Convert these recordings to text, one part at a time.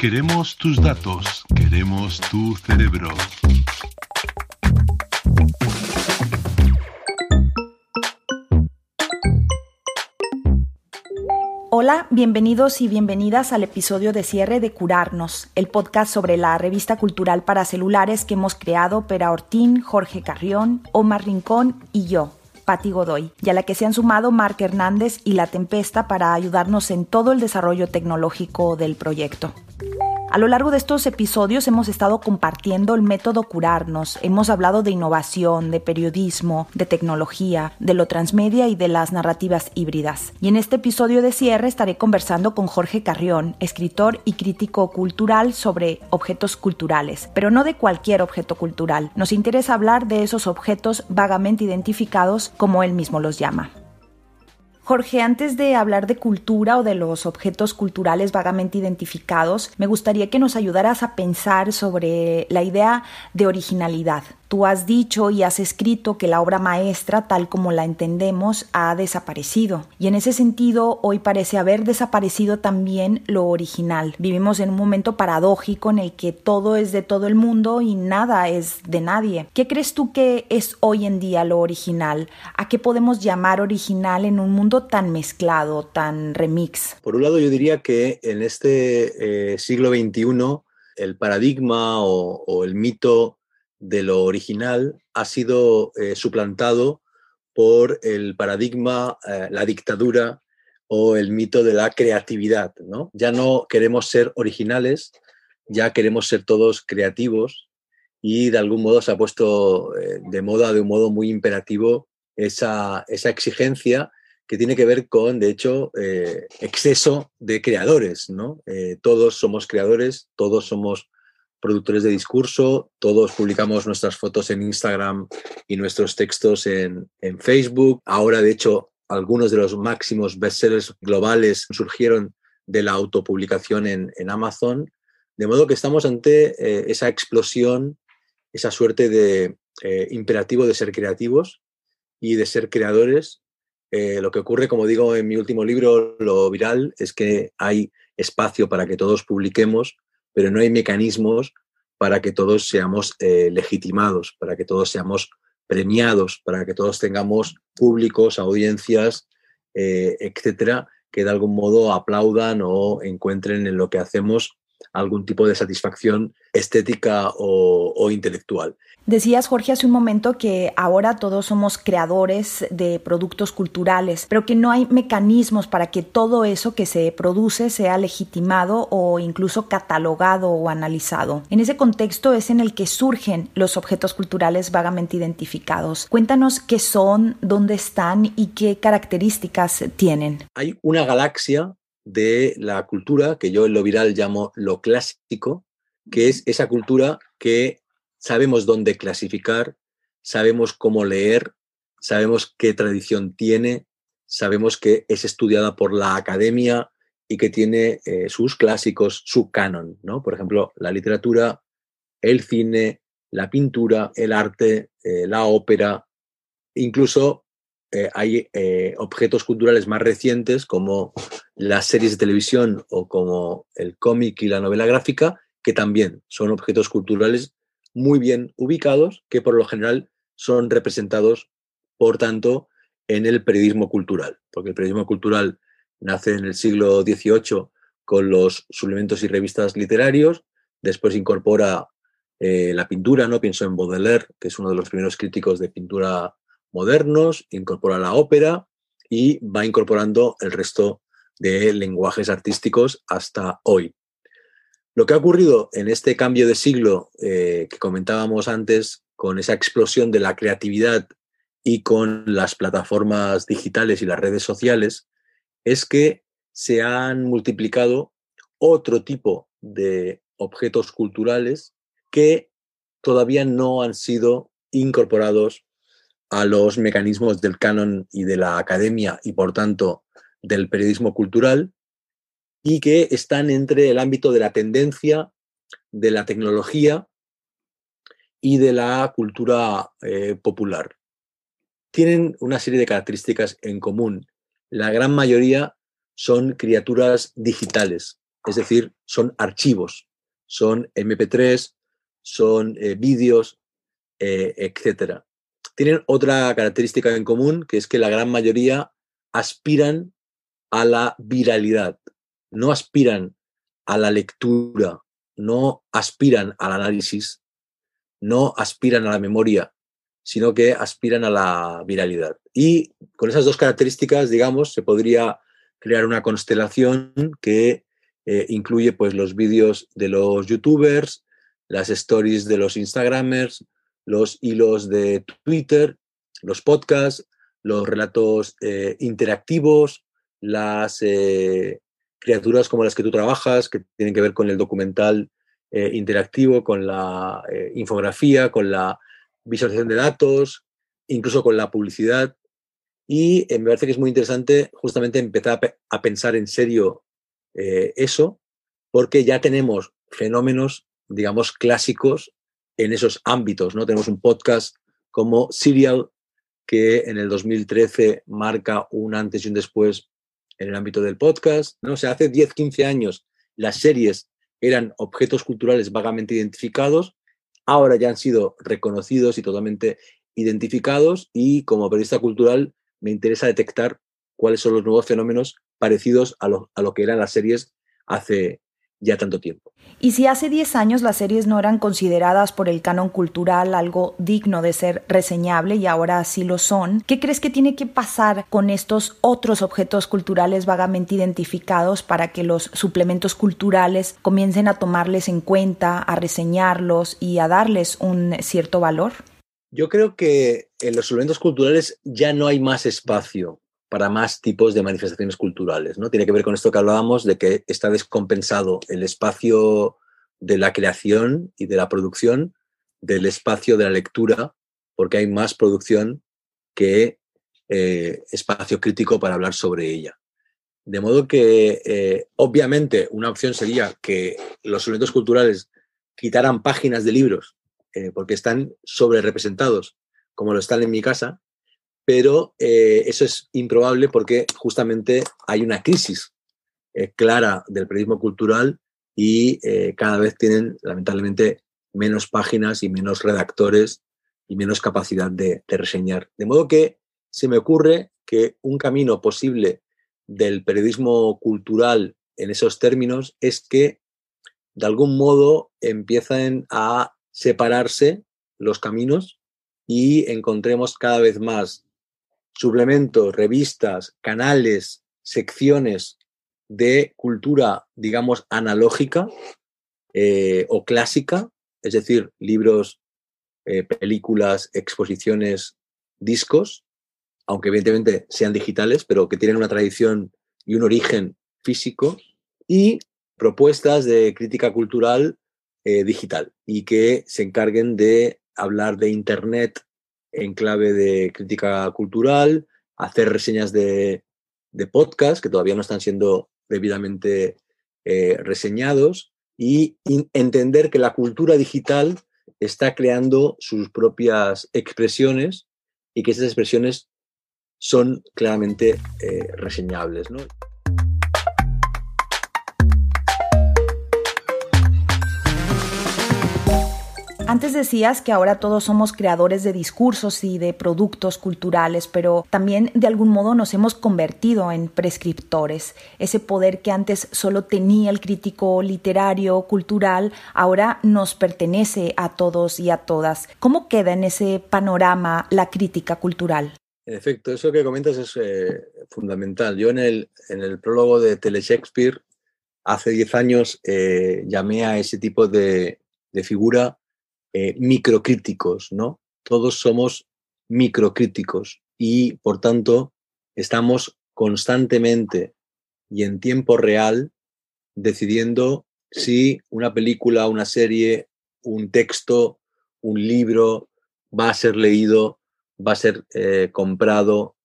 Queremos tus datos, queremos tu cerebro. Hola, bienvenidos y bienvenidas al episodio de cierre de Curarnos, el podcast sobre la revista cultural para celulares que hemos creado Pera Ortín, Jorge Carrión, Omar Rincón y yo, Pati Godoy, y a la que se han sumado Marc Hernández y La Tempesta para ayudarnos en todo el desarrollo tecnológico del proyecto. A lo largo de estos episodios hemos estado compartiendo el método curarnos, hemos hablado de innovación, de periodismo, de tecnología, de lo transmedia y de las narrativas híbridas. Y en este episodio de cierre estaré conversando con Jorge Carrión, escritor y crítico cultural sobre objetos culturales, pero no de cualquier objeto cultural. Nos interesa hablar de esos objetos vagamente identificados como él mismo los llama. Jorge, antes de hablar de cultura o de los objetos culturales vagamente identificados, me gustaría que nos ayudaras a pensar sobre la idea de originalidad. Tú has dicho y has escrito que la obra maestra, tal como la entendemos, ha desaparecido. Y en ese sentido, hoy parece haber desaparecido también lo original. Vivimos en un momento paradójico en el que todo es de todo el mundo y nada es de nadie. ¿Qué crees tú que es hoy en día lo original? ¿A qué podemos llamar original en un mundo tan mezclado, tan remix? Por un lado, yo diría que en este eh, siglo XXI, el paradigma o, o el mito de lo original ha sido eh, suplantado por el paradigma, eh, la dictadura o el mito de la creatividad. ¿no? Ya no queremos ser originales, ya queremos ser todos creativos y de algún modo se ha puesto eh, de moda de un modo muy imperativo esa, esa exigencia que tiene que ver con, de hecho, exceso de creadores. ¿no? todos somos creadores, todos somos productores de discurso, todos publicamos nuestras fotos en Instagram y nuestros textos en, Facebook. Ahora, de hecho, algunos de los máximos bestsellers globales surgieron de la autopublicación en, Amazon, de modo que estamos ante eh, esa explosión, esa suerte de eh, imperativo de ser creativos y de ser creadores. Eh, lo que ocurre, como digo en mi último libro, lo viral, es que hay espacio para que todos publiquemos, pero no hay mecanismos para que todos seamos eh, legitimados, para que todos seamos premiados, para que todos tengamos públicos, audiencias, eh, etcétera, que de algún modo aplaudan o encuentren en lo que hacemos algún tipo de satisfacción estética o, intelectual. Decías, Jorge, hace un momento que ahora todos somos creadores de productos culturales, pero que no hay mecanismos para que todo eso que se produce sea legitimado o incluso catalogado o analizado. En ese contexto es en el que surgen los objetos culturales vagamente identificados. Cuéntanos qué son, dónde están y qué características tienen. Hay una galaxia de la cultura que yo en lo viral llamo lo clásico, que es esa cultura que sabemos dónde clasificar, sabemos cómo leer, sabemos qué tradición tiene, sabemos que es estudiada por la academia y que tiene eh, sus clásicos, su canon, ¿no? Por ejemplo, la literatura, el cine, la pintura, el arte, eh, la ópera, incluso eh, hay eh, objetos culturales más recientes como las series de televisión o como el cómic y la novela gráfica, que también son objetos culturales muy bien ubicados, que por lo general son representados, por tanto, en el periodismo cultural, porque el periodismo cultural nace en el siglo XVIII con los suplementos y revistas literarios, después incorpora eh, la pintura, ¿no? Pienso en Baudelaire, que es uno de los primeros críticos de pintura modernos, incorpora la ópera y va incorporando el resto de lenguajes artísticos hasta hoy. Lo que ha ocurrido en este cambio de siglo eh, que comentábamos antes, con esa explosión de la creatividad y con las plataformas digitales y las redes sociales, es que se han multiplicado otro tipo de objetos culturales que todavía no han sido incorporados a los mecanismos del canon y de la academia y por tanto del periodismo cultural y que están entre el ámbito de la tendencia, de la tecnología y de la cultura eh, popular. Tienen una serie de características en común. La gran mayoría son criaturas digitales, es decir, son archivos, son MP3, son eh, vídeos, eh, etc. Tienen otra característica en común, que es que la gran mayoría aspiran a la viralidad, no aspiran a la lectura, no aspiran al análisis, no aspiran a la memoria, sino que aspiran a la viralidad. Y con esas dos características, digamos, se podría crear una constelación que eh, incluye pues, los vídeos de los youtubers, las stories de los instagramers, los hilos de Twitter, los podcasts, los relatos eh, interactivos, las eh, criaturas como las que tú trabajas, que tienen que ver con el documental eh, interactivo, con la infografía, con la visualización de datos, incluso con la publicidad. Y me parece que es muy interesante justamente empezar a, pensar en serio eso, porque ya tenemos fenómenos, digamos, clásicos en esos ámbitos. ¿no? Tenemos un podcast como Serial, que en el 2013 marca un antes y un después en el ámbito del podcast. ¿no? O hace 10, 15 años las series eran objetos culturales vagamente identificados, ahora ya han sido reconocidos y totalmente identificados y como periodista cultural me interesa detectar cuáles son los nuevos fenómenos parecidos a lo, a lo que eran las series hace ya tanto tiempo. Y si hace 10 años las series no eran consideradas por el canon cultural algo digno de ser reseñable y ahora sí lo son, ¿qué crees que tiene que pasar con estos otros objetos culturales vagamente identificados para que los suplementos culturales comiencen a tomarles en cuenta, a reseñarlos y a darles un cierto valor? Yo creo que en los suplementos culturales ya no hay más espacio para más tipos de manifestaciones culturales. ¿no? Tiene que ver con esto que hablábamos de que está descompensado el espacio de la creación y de la producción del espacio de la lectura, porque hay más producción que eh, espacio crítico para hablar sobre ella. De modo que, eh, obviamente, una opción sería que los elementos culturales quitaran páginas de libros, eh, porque están sobre representados, como lo están en mi casa, pero eh, eso es improbable porque justamente hay una crisis eh, clara del periodismo cultural y eh, cada vez tienen, lamentablemente, menos páginas y menos redactores y menos capacidad de, de reseñar. De modo que se me ocurre que un camino posible del periodismo cultural en esos términos es que de algún modo empiezan a separarse los caminos y encontremos cada vez más suplementos, revistas, canales, secciones de cultura, digamos, analógica eh, o clásica, es decir, libros, eh, películas, exposiciones, discos, aunque evidentemente sean digitales, pero que tienen una tradición y un origen físico, y propuestas de crítica cultural eh, digital y que se encarguen de hablar de Internet en clave de crítica cultural, hacer reseñas de, podcast que todavía no están siendo debidamente eh, reseñados y entender que la cultura digital está creando sus propias expresiones y que esas expresiones son claramente eh, reseñables. Antes decías que ahora todos somos creadores de discursos y de productos culturales, pero también de algún modo nos hemos convertido en prescriptores. Ese poder que antes solo tenía el crítico literario, cultural, ahora nos pertenece a todos y a todas. ¿Cómo queda en ese panorama la crítica cultural? En efecto, eso que comentas es eh, fundamental. Yo en el, en el prólogo de Tele Shakespeare, hace 10 años, eh, llamé a ese tipo de, figura eh, microcríticos, ¿no? Todos somos microcríticos y, por tanto, estamos constantemente y en tiempo real decidiendo si una película, una serie, un texto, un libro va a ser leído va a ser eh, comprado,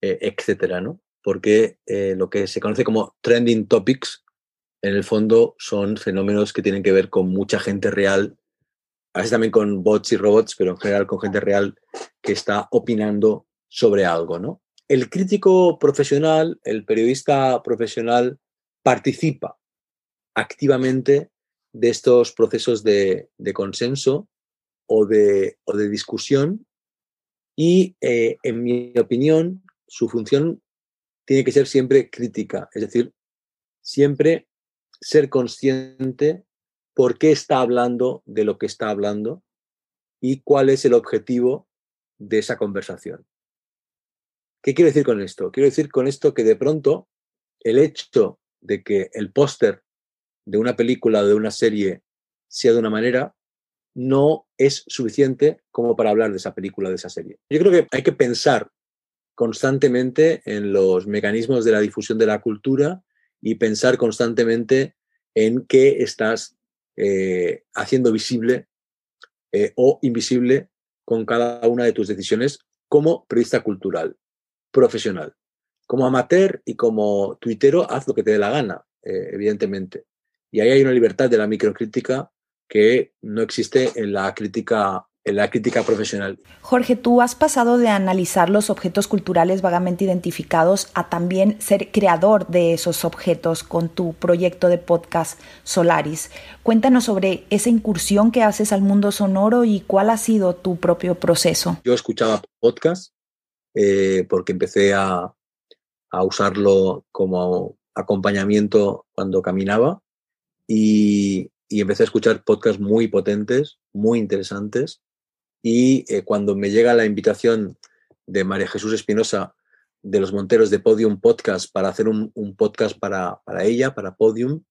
eh, etcétera, ¿no? Porque lo que se conoce como trending topics, en el fondo son fenómenos que tienen que ver con mucha gente real, a veces también con bots y robots, pero en general con gente real que está opinando sobre algo, ¿no? El crítico profesional, el periodista profesional, participa activamente de estos procesos de, consenso o de, o de discusión y, eh, en mi opinión, su función tiene que ser siempre crítica, es decir, siempre ser consciente por qué está hablando de lo que está hablando y cuál es el objetivo de esa conversación. ¿Qué quiero decir con esto? Quiero decir con esto que de pronto el hecho de que el póster de una película o de una serie sea de una manera no es suficiente como para hablar de esa película, de esa serie. Yo creo que hay que pensar constantemente en los mecanismos de la difusión de la cultura y pensar constantemente en qué estás eh, haciendo visible eh, o invisible con cada una de tus decisiones como periodista cultural, profesional. Como amateur y como tuitero, haz lo que te dé la gana, eh, evidentemente. Y ahí hay una libertad de la microcrítica que no existe en la crítica en la crítica profesional. Jorge, tú has pasado de analizar los objetos culturales vagamente identificados a también ser creador de esos objetos con tu proyecto de podcast Solaris. Cuéntanos sobre esa incursión que haces al mundo sonoro y cuál ha sido tu propio proceso. Yo escuchaba podcast eh, porque empecé a, a usarlo como acompañamiento cuando caminaba y, y empecé a escuchar podcasts muy potentes, muy interesantes. Y eh, cuando me llega la invitación de María Jesús Espinosa de los Monteros de Podium Podcast para hacer un, podcast para, ella, para Podium,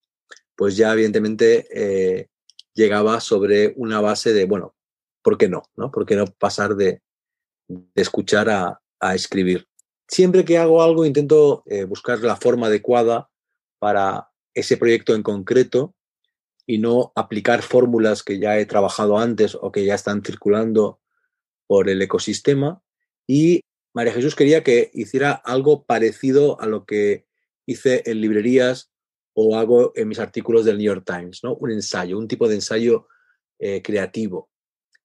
pues ya evidentemente eh, llegaba sobre una base de, bueno, ¿por qué no? ¿Por qué no pasar de, escuchar a, escribir? Siempre que hago algo intento eh, buscar la forma adecuada para ese proyecto en concreto y no aplicar fórmulas que ya he trabajado antes o que ya están circulando por el ecosistema. Y María Jesús quería que hiciera algo parecido a lo que hice en librerías o hago en mis artículos del New York Times, ¿no? Un ensayo, un tipo de ensayo eh, creativo.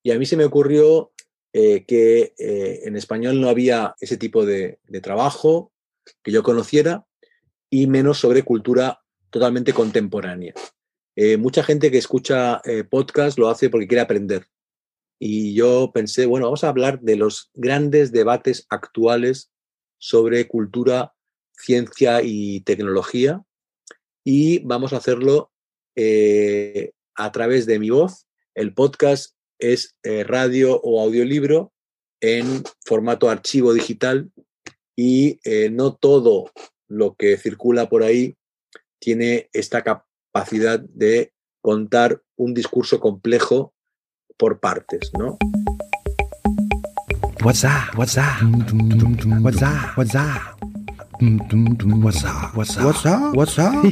Y a mí se me ocurrió eh, que eh, en español no había ese tipo de, de, trabajo que yo conociera y menos sobre cultura totalmente contemporánea. Eh, mucha gente que escucha eh, podcast lo hace porque quiere aprender. Y yo pensé, bueno, vamos a hablar de los grandes debates actuales sobre cultura, ciencia y tecnología. Y vamos a hacerlo eh, a través de mi voz. El podcast es radio o audiolibro en formato archivo digital y no todo lo que circula por ahí tiene esta capacidad de contar un discurso complejo por partes, ¿no? WhatsApp, WhatsApp,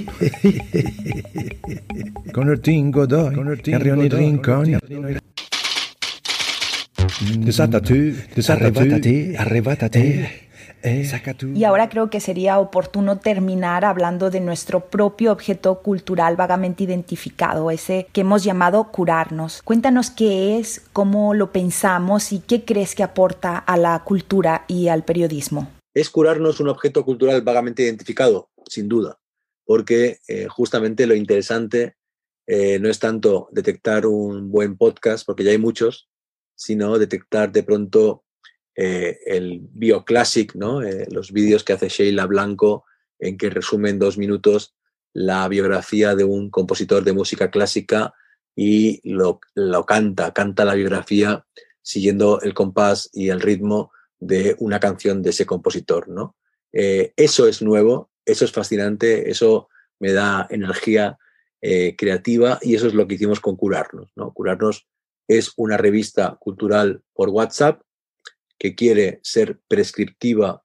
Desata tú. Eh, y ahora creo que sería oportuno terminar hablando de nuestro propio objeto cultural vagamente identificado, ese que hemos llamado curarnos. Cuéntanos qué es, cómo lo pensamos y qué crees que aporta a la cultura y al periodismo. ¿Es curarnos un objeto cultural vagamente identificado? Sin duda, porque eh, justamente lo interesante eh, no es tanto detectar un buen podcast, porque ya hay muchos, sino detectar de pronto eh, el bioclassic, ¿no? Eh, los vídeos que hace Sheila Blanco, en que resume en dos minutos la biografía de un compositor de música clásica y lo, lo canta, canta la biografía siguiendo el compás y el ritmo de una canción de ese compositor, ¿no? eso es nuevo, eso es fascinante, eso me da energía eh, creativa y eso es lo que hicimos con Curarnos. ¿no? Curarnos es una revista cultural por WhatsApp que quiere ser prescriptiva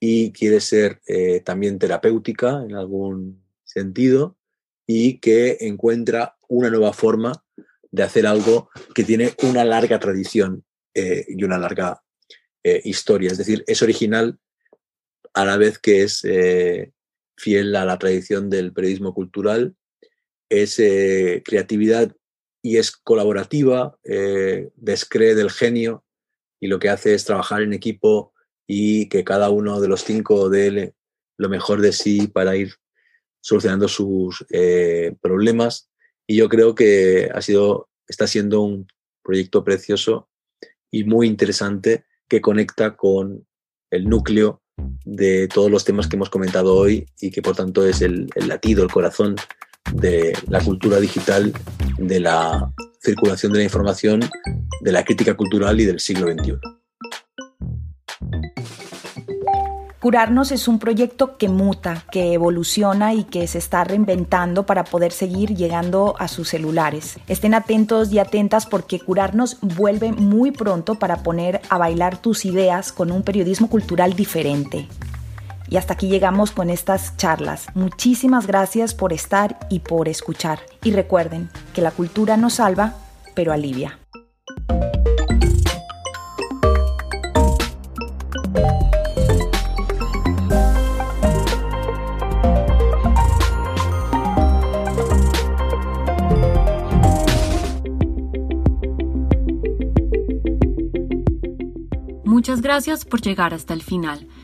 y quiere ser eh, también terapéutica en algún sentido y que encuentra una nueva forma de hacer algo que tiene una larga tradición eh, y una larga historia. Es decir, es original a la vez que es fiel a la tradición del periodismo cultural es eh, creatividad y es colaborativa, eh, descree del genio y lo que hace es trabajar en equipo y que cada uno de los cinco dé lo mejor de sí para ir solucionando sus eh, problemas. Y yo creo que ha sido, está siendo un proyecto precioso y muy interesante que conecta con el núcleo de todos los temas que hemos comentado hoy y que por tanto es el latido, el corazón de la cultura digital, de la circulación de la información, de la crítica cultural y del siglo XXI. Curarnos es un proyecto que muta, que evoluciona y que se está reinventando para poder seguir llegando a sus celulares. Estén atentos y atentas porque Curarnos vuelve muy pronto para poner a bailar tus ideas con un periodismo cultural diferente. Y hasta aquí llegamos con estas charlas. Muchísimas gracias por estar y por escuchar. Y recuerden que la cultura no salva, pero alivia. Muchas gracias por llegar hasta el final.